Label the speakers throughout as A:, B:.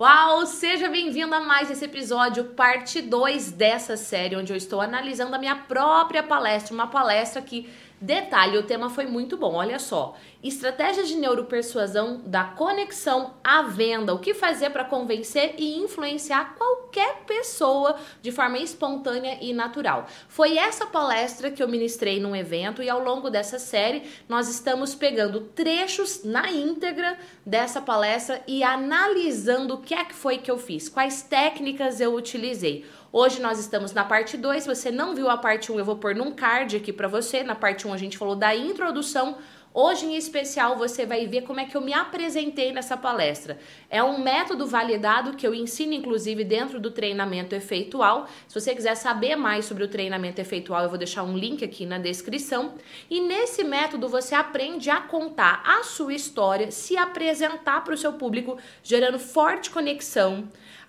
A: Uau, seja bem-vindo a mais esse episódio, parte 2 dessa série, onde eu estou analisando a minha própria palestra, uma palestra que Detalhe, o tema foi muito bom, olha só. Estratégias de neuropersuasão da conexão à venda. O que fazer para convencer e influenciar qualquer pessoa de forma espontânea e natural. Foi essa palestra que eu ministrei num evento e ao longo dessa série nós estamos pegando trechos na íntegra dessa palestra e analisando o que é que foi que eu fiz, quais técnicas eu utilizei. Hoje nós estamos na parte 2. Se você não viu a parte 1, um, eu vou pôr num card aqui para você. Na parte 1 um, a gente falou da introdução Hoje, em especial, você vai ver como é que eu me apresentei nessa palestra. É um método validado que eu ensino, inclusive, dentro do treinamento efeitual. Se você quiser saber mais sobre o treinamento efeitual, eu vou deixar um link aqui na descrição. E nesse método, você aprende a contar a sua história, se apresentar para o seu público, gerando forte conexão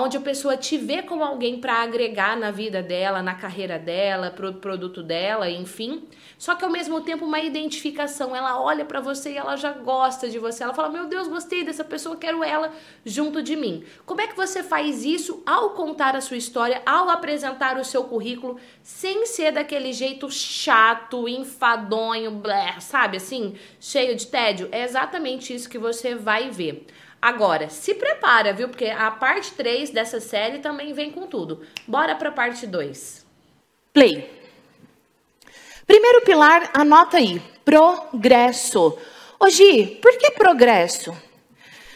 A: onde a pessoa te vê como alguém para agregar na vida dela, na carreira dela, pro produto dela, enfim. Só que ao mesmo tempo uma identificação, ela olha para você e ela já gosta de você. Ela fala: "Meu Deus, gostei dessa pessoa, quero ela junto de mim". Como é que você faz isso ao contar a sua história, ao apresentar o seu currículo, sem ser daquele jeito chato, enfadonho, blé, sabe assim, cheio de tédio? É exatamente isso que você vai ver. Agora, se prepara, viu? Porque a parte 3 dessa série também vem com tudo. Bora para a parte 2.
B: Play. Primeiro pilar, anota aí. Progresso. Ô por que progresso?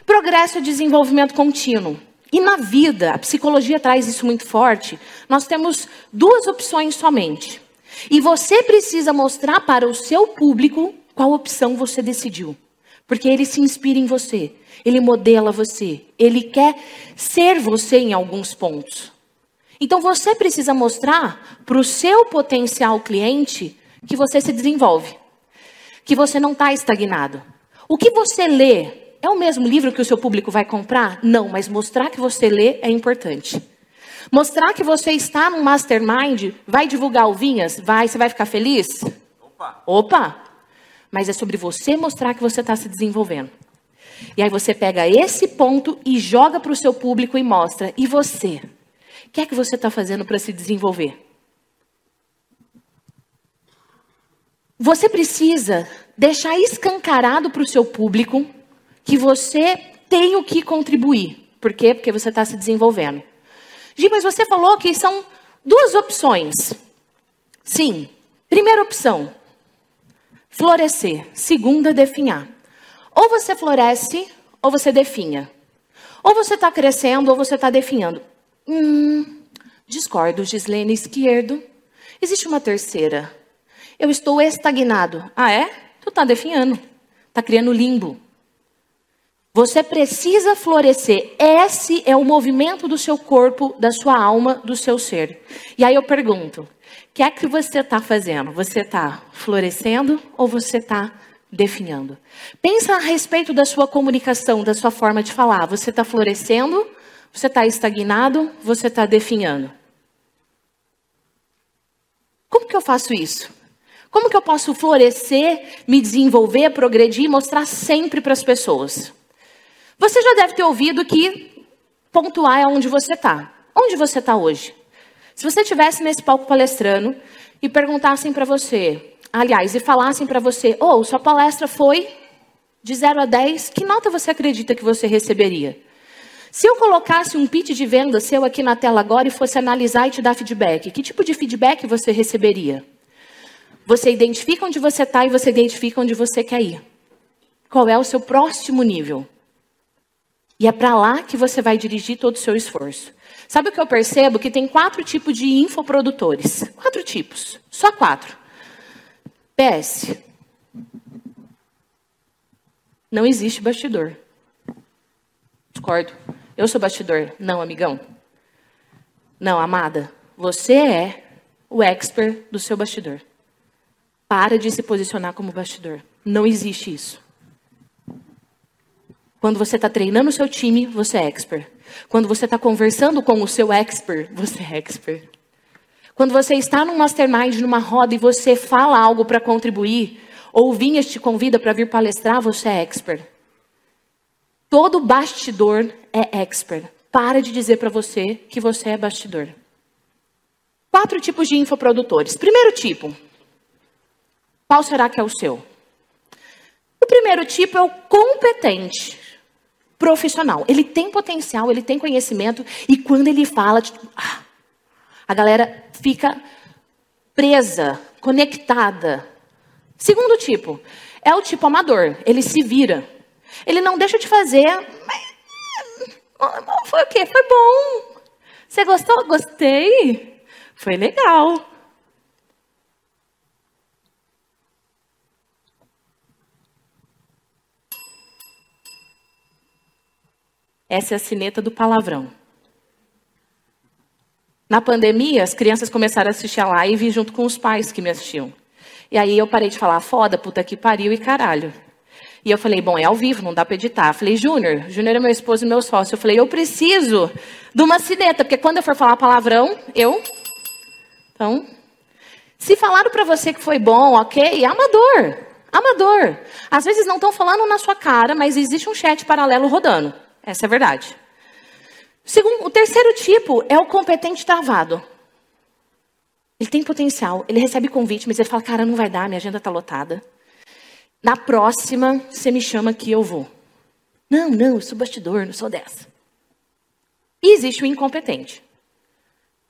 B: Progresso é desenvolvimento contínuo. E na vida, a psicologia traz isso muito forte, nós temos duas opções somente. E você precisa mostrar para o seu público qual opção você decidiu. Porque ele se inspira em você, ele modela você, ele quer ser você em alguns pontos. Então você precisa mostrar para o seu potencial cliente que você se desenvolve, que você não está estagnado. O que você lê é o mesmo livro que o seu público vai comprar? Não, mas mostrar que você lê é importante. Mostrar que você está no mastermind, vai divulgar o Vinhas? Vai, você vai ficar feliz? Opa! Opa! mas é sobre você mostrar que você está se desenvolvendo. E aí você pega esse ponto e joga para o seu público e mostra. E você? Que é que você está fazendo para se desenvolver? Você precisa deixar escancarado para o seu público que você tem o que contribuir. Por quê? Porque você está se desenvolvendo. Gi, mas você falou que são duas opções. Sim. Primeira opção, Florescer. Segunda, definhar. Ou você floresce, ou você definha. Ou você está crescendo, ou você está definhando. Hum, discordo, Gislene Esquerdo. Existe uma terceira. Eu estou estagnado. Ah, é? Tu está definhando. Está criando limbo. Você precisa florescer. Esse é o movimento do seu corpo, da sua alma, do seu ser. E aí eu pergunto: que é que você está fazendo? Você está florescendo ou você está definhando? Pensa a respeito da sua comunicação, da sua forma de falar. Você está florescendo? Você está estagnado? Você está definhando? Como que eu faço isso? Como que eu posso florescer, me desenvolver, progredir e mostrar sempre para as pessoas? Você já deve ter ouvido que pontuar é onde você está. Onde você está hoje? Se você estivesse nesse palco palestrando e perguntassem para você, aliás, e falassem para você, ou oh, sua palestra foi de 0 a 10, que nota você acredita que você receberia? Se eu colocasse um pitch de venda seu aqui na tela agora e fosse analisar e te dar feedback, que tipo de feedback você receberia? Você identifica onde você está e você identifica onde você quer ir. Qual é o seu próximo nível? E é para lá que você vai dirigir todo o seu esforço. Sabe o que eu percebo? Que tem quatro tipos de infoprodutores. Quatro tipos. Só quatro. PS. Não existe bastidor. Discordo. Eu sou bastidor. Não, amigão. Não, amada. Você é o expert do seu bastidor. Para de se posicionar como bastidor. Não existe isso. Quando você está treinando o seu time, você é expert. Quando você está conversando com o seu expert, você é expert. Quando você está num mastermind, numa roda e você fala algo para contribuir, ou Vinhas te convida para vir palestrar, você é expert. Todo bastidor é expert. para de dizer para você que você é bastidor. Quatro tipos de infoprodutores. Primeiro tipo. Qual será que é o seu? O primeiro tipo é o competente, profissional. Ele tem potencial, ele tem conhecimento e quando ele fala, tipo, ah, a galera fica presa, conectada. Segundo tipo, é o tipo amador. Ele se vira. Ele não deixa de fazer. Mas, foi o quê? Foi bom. Você gostou? Gostei. Foi legal. Essa é a sineta do palavrão. Na pandemia, as crianças começaram a assistir a live junto com os pais que me assistiam. E aí eu parei de falar foda, puta que pariu e caralho. E eu falei, bom, é ao vivo, não dá para editar. Eu falei, Júnior, Júnior é meu esposo e meu sócio. Eu falei, eu preciso de uma sineta, porque quando eu for falar palavrão, eu. Então, se falaram para você que foi bom, ok, amador. Amador. Às vezes não estão falando na sua cara, mas existe um chat paralelo rodando. Essa é a verdade. Segundo, o terceiro tipo é o competente travado. Ele tem potencial, ele recebe convite, mas ele fala: cara, não vai dar, minha agenda está lotada. Na próxima, você me chama que eu vou. Não, não, eu sou bastidor, não sou dessa. E existe o incompetente,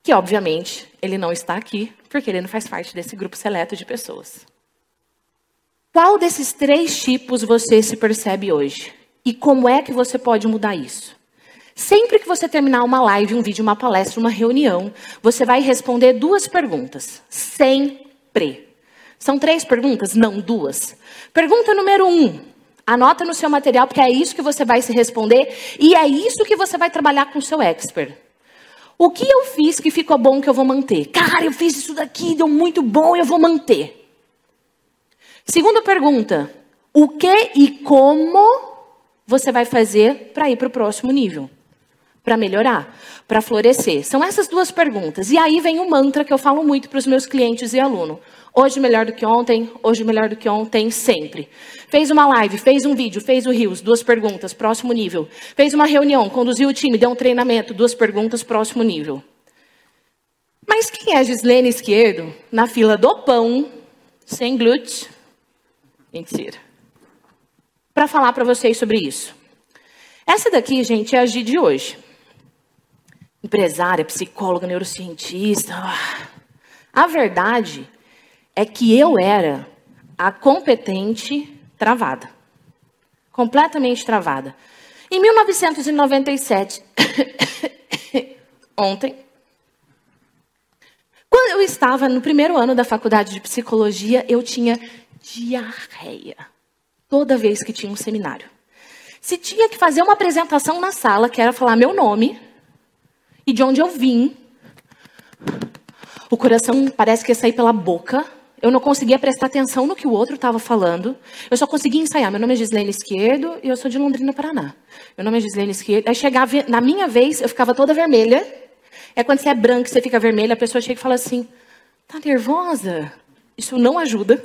B: que obviamente ele não está aqui, porque ele não faz parte desse grupo seleto de pessoas. Qual desses três tipos você se percebe hoje? E como é que você pode mudar isso? Sempre que você terminar uma live, um vídeo, uma palestra, uma reunião, você vai responder duas perguntas. Sempre. São três perguntas? Não, duas. Pergunta número um. Anota no seu material, porque é isso que você vai se responder e é isso que você vai trabalhar com o seu expert. O que eu fiz que ficou bom que eu vou manter? Cara, eu fiz isso daqui, deu muito bom, eu vou manter. Segunda pergunta: o que e como você vai fazer para ir para o próximo nível? para melhorar, para florescer? São essas duas perguntas. E aí vem o mantra que eu falo muito para os meus clientes e alunos. Hoje melhor do que ontem, hoje melhor do que ontem, sempre. Fez uma live, fez um vídeo, fez o Rios, duas perguntas, próximo nível. Fez uma reunião, conduziu o time, deu um treinamento, duas perguntas, próximo nível. Mas quem é Gislene Esquerdo na fila do pão, sem glúten? Mentira. Para falar para vocês sobre isso. Essa daqui, gente, é a G de hoje empresária, psicóloga, neurocientista. A verdade é que eu era a competente travada. Completamente travada. Em 1997, ontem, quando eu estava no primeiro ano da faculdade de psicologia, eu tinha diarreia toda vez que tinha um seminário. Se tinha que fazer uma apresentação na sala, que era falar meu nome, e de onde eu vim. O coração parece que ia sair pela boca. Eu não conseguia prestar atenção no que o outro estava falando. Eu só conseguia ensaiar. Meu nome é Gislene Esquerdo e eu sou de Londrina, Paraná. Meu nome é Gislene Esquerdo. Aí chegava, na minha vez, eu ficava toda vermelha. É quando você é branca, você fica vermelha, a pessoa chega e fala assim: tá nervosa? Isso não ajuda.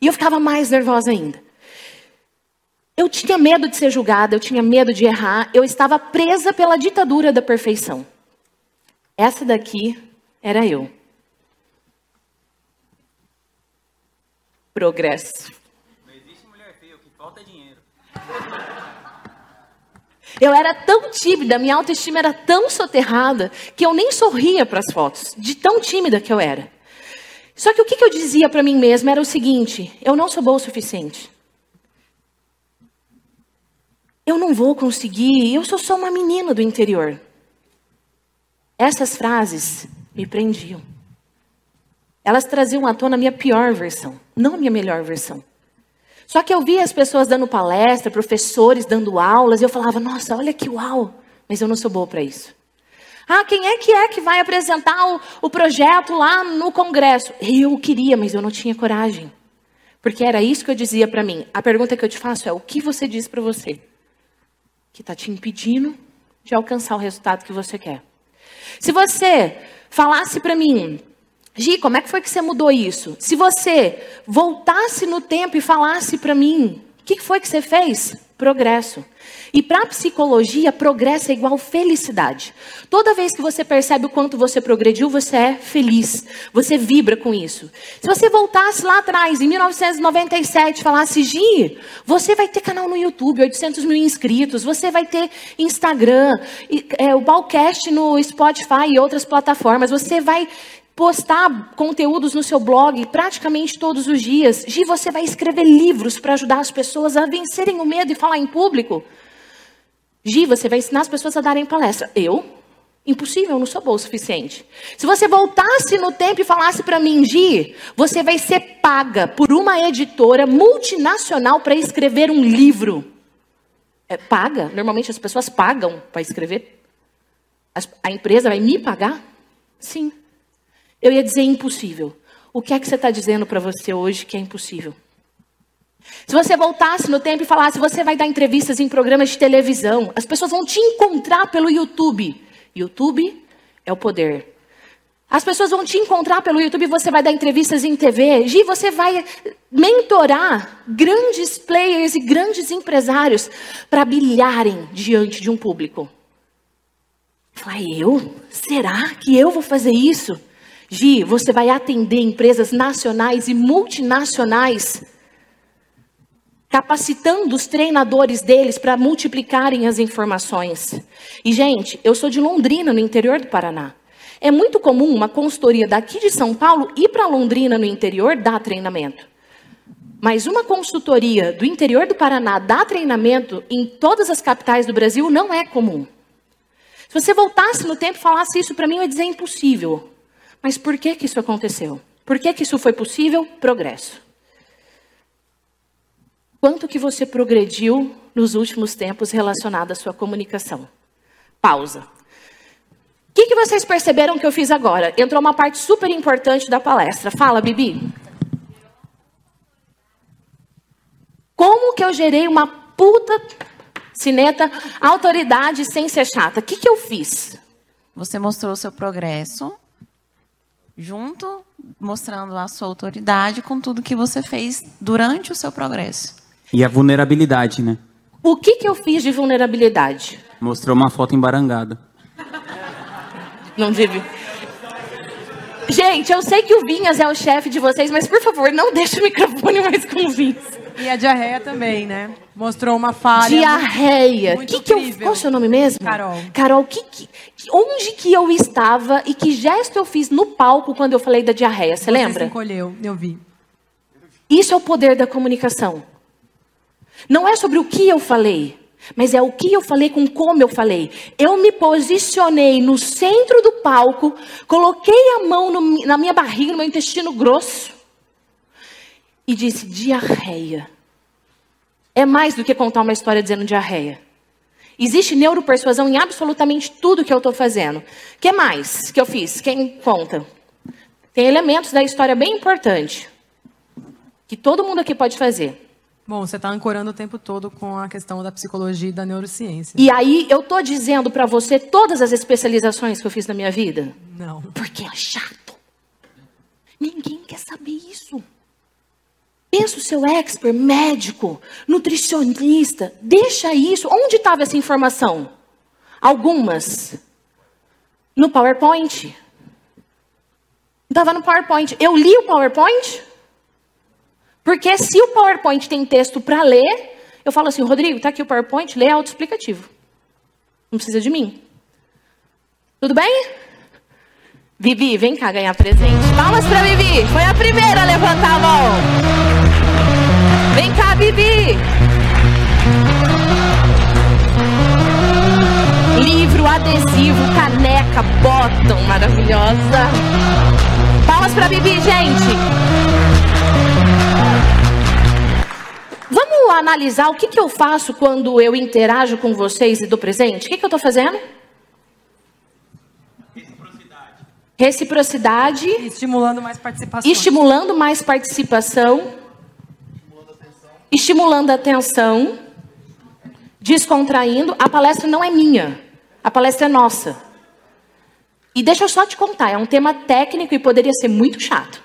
B: E eu ficava mais nervosa ainda. Eu tinha medo de ser julgada, eu tinha medo de errar, eu estava presa pela ditadura da perfeição. Essa daqui era eu. Progresso. Não existe mulher feia, o que falta é dinheiro. Eu era tão tímida, minha autoestima era tão soterrada, que eu nem sorria para as fotos, de tão tímida que eu era. Só que o que eu dizia para mim mesma era o seguinte: eu não sou boa o suficiente. Eu não vou conseguir, eu sou só uma menina do interior. Essas frases me prendiam. Elas traziam à tona a minha pior versão, não a minha melhor versão. Só que eu via as pessoas dando palestra, professores dando aulas, e eu falava, nossa, olha que uau, mas eu não sou boa para isso. Ah, quem é que é que vai apresentar o, o projeto lá no congresso? Eu queria, mas eu não tinha coragem. Porque era isso que eu dizia para mim. A pergunta que eu te faço é: o que você diz para você? que está te impedindo de alcançar o resultado que você quer. Se você falasse para mim, Gi, como é que foi que você mudou isso? Se você voltasse no tempo e falasse para mim, o que foi que você fez? progresso. E para a psicologia, progresso é igual felicidade. Toda vez que você percebe o quanto você progrediu, você é feliz. Você vibra com isso. Se você voltasse lá atrás, em 1997, falasse, Gi, você vai ter canal no YouTube, 800 mil inscritos, você vai ter Instagram, é, o Balcast no Spotify e outras plataformas, você vai postar conteúdos no seu blog praticamente todos os dias. Gi, você vai escrever livros para ajudar as pessoas a vencerem o medo e falar em público. Gi, você vai ensinar as pessoas a darem palestra. Eu? Impossível, eu não sou boa o suficiente. Se você voltasse no tempo e falasse para mim, Gi, você vai ser paga por uma editora multinacional para escrever um livro. É, paga? Normalmente as pessoas pagam para escrever. A empresa vai me pagar? Sim. Eu ia dizer impossível. O que é que você está dizendo para você hoje que é impossível? Se você voltasse no tempo e falasse, você vai dar entrevistas em programas de televisão, as pessoas vão te encontrar pelo YouTube. YouTube é o poder. As pessoas vão te encontrar pelo YouTube, você vai dar entrevistas em TV. Gi, você vai mentorar grandes players e grandes empresários para brilharem diante de um público. Falei, eu? Será que eu vou fazer isso? Gi, você vai atender empresas nacionais e multinacionais, capacitando os treinadores deles para multiplicarem as informações. E, gente, eu sou de Londrina, no interior do Paraná. É muito comum uma consultoria daqui de São Paulo ir para Londrina, no interior, dar treinamento. Mas uma consultoria do interior do Paraná dar treinamento em todas as capitais do Brasil não é comum. Se você voltasse no tempo e falasse isso para mim, eu ia dizer impossível. Mas por que, que isso aconteceu? Por que, que isso foi possível? Progresso. Quanto que você progrediu nos últimos tempos relacionado à sua comunicação? Pausa. O que, que vocês perceberam que eu fiz agora? Entrou uma parte super importante da palestra. Fala, Bibi. Como que eu gerei uma puta cineta autoridade sem ser chata? O que, que eu fiz?
C: Você mostrou o seu progresso junto, mostrando a sua autoridade com tudo que você fez durante o seu progresso.
D: E a vulnerabilidade, né?
B: O que, que eu fiz de vulnerabilidade?
D: Mostrou uma foto embarangada.
B: Não tive. Gente, eu sei que o Vinhas é o chefe de vocês, mas por favor, não deixe o microfone mais com o Vinhas.
E: E a diarreia também, né? Mostrou uma falha.
B: Diarreia. Muito, que que eu, qual é o seu nome mesmo?
E: Carol.
B: Carol, que, que, onde que eu estava e que gesto eu fiz no palco quando eu falei da diarreia? Você, Você lembra? Você
E: encolheu, eu vi.
B: Isso é o poder da comunicação. Não é sobre o que eu falei, mas é o que eu falei com como eu falei. Eu me posicionei no centro do palco, coloquei a mão no, na minha barriga, no meu intestino grosso e disse: diarreia. É mais do que contar uma história dizendo diarreia. Existe neuropersuasão em absolutamente tudo que eu estou fazendo. O que mais que eu fiz? Quem conta? Tem elementos da história bem importantes que todo mundo aqui pode fazer.
E: Bom, você está ancorando o tempo todo com a questão da psicologia e da neurociência.
B: E aí eu estou dizendo para você todas as especializações que eu fiz na minha vida?
E: Não.
B: Porque é chato. Ninguém quer saber isso. Pensa o seu expert, médico, nutricionista. Deixa isso. Onde estava essa informação? Algumas. No PowerPoint. Estava no PowerPoint. Eu li o PowerPoint? Porque se o PowerPoint tem texto para ler, eu falo assim, Rodrigo, está aqui o PowerPoint, lê autoexplicativo. Não precisa de mim. Tudo bem? Vivi, vem cá ganhar presente. Palmas para Vivi. Foi a primeira a levantar a mão. Bibi. Livro, adesivo, caneca, bottom, maravilhosa. Palmas para Bibi, gente. Vamos analisar o que, que eu faço quando eu interajo com vocês e dou presente? O que, que eu estou fazendo? Reciprocidade. Reciprocidade.
E: Estimulando mais participação.
B: Estimulando mais participação estimulando a atenção, descontraindo. A palestra não é minha, a palestra é nossa. E deixa eu só te contar, é um tema técnico e poderia ser muito chato.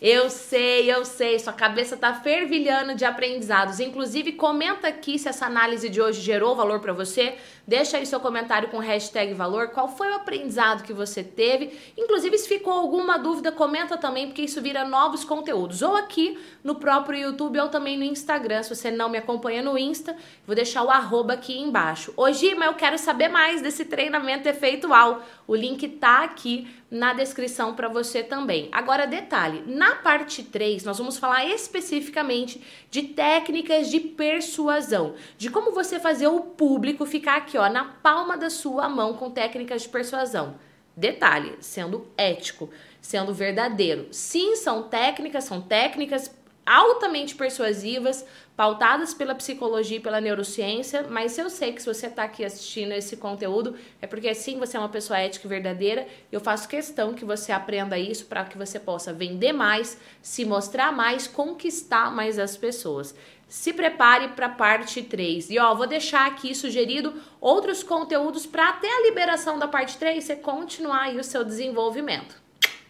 A: Eu sei, eu sei, sua cabeça tá fervilhando de aprendizados. Inclusive, comenta aqui se essa análise de hoje gerou valor para você. Deixa aí seu comentário com hashtag valor. Qual foi o aprendizado que você teve? Inclusive, se ficou alguma dúvida, comenta também, porque isso vira novos conteúdos. Ou aqui no próprio YouTube ou também no Instagram. Se você não me acompanha no Insta, vou deixar o arroba aqui embaixo. Hoje, mas eu quero saber mais desse treinamento efeitual. O link tá aqui na descrição para você também. Agora, detalhe: na parte 3, nós vamos falar especificamente de técnicas de persuasão, de como você fazer o público ficar aqui, ó, na palma da sua mão com técnicas de persuasão. Detalhe, sendo ético, sendo verdadeiro. Sim, são técnicas, são técnicas altamente persuasivas, pautadas pela psicologia e pela neurociência, mas eu sei que se você está aqui assistindo esse conteúdo, é porque sim, você é uma pessoa ética e verdadeira. Eu faço questão que você aprenda isso para que você possa vender mais, se mostrar mais, conquistar mais as pessoas. Se prepare para parte 3. E ó, vou deixar aqui sugerido outros conteúdos para até a liberação da parte 3 você continuar aí o seu desenvolvimento.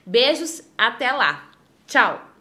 A: Beijos, até lá. Tchau.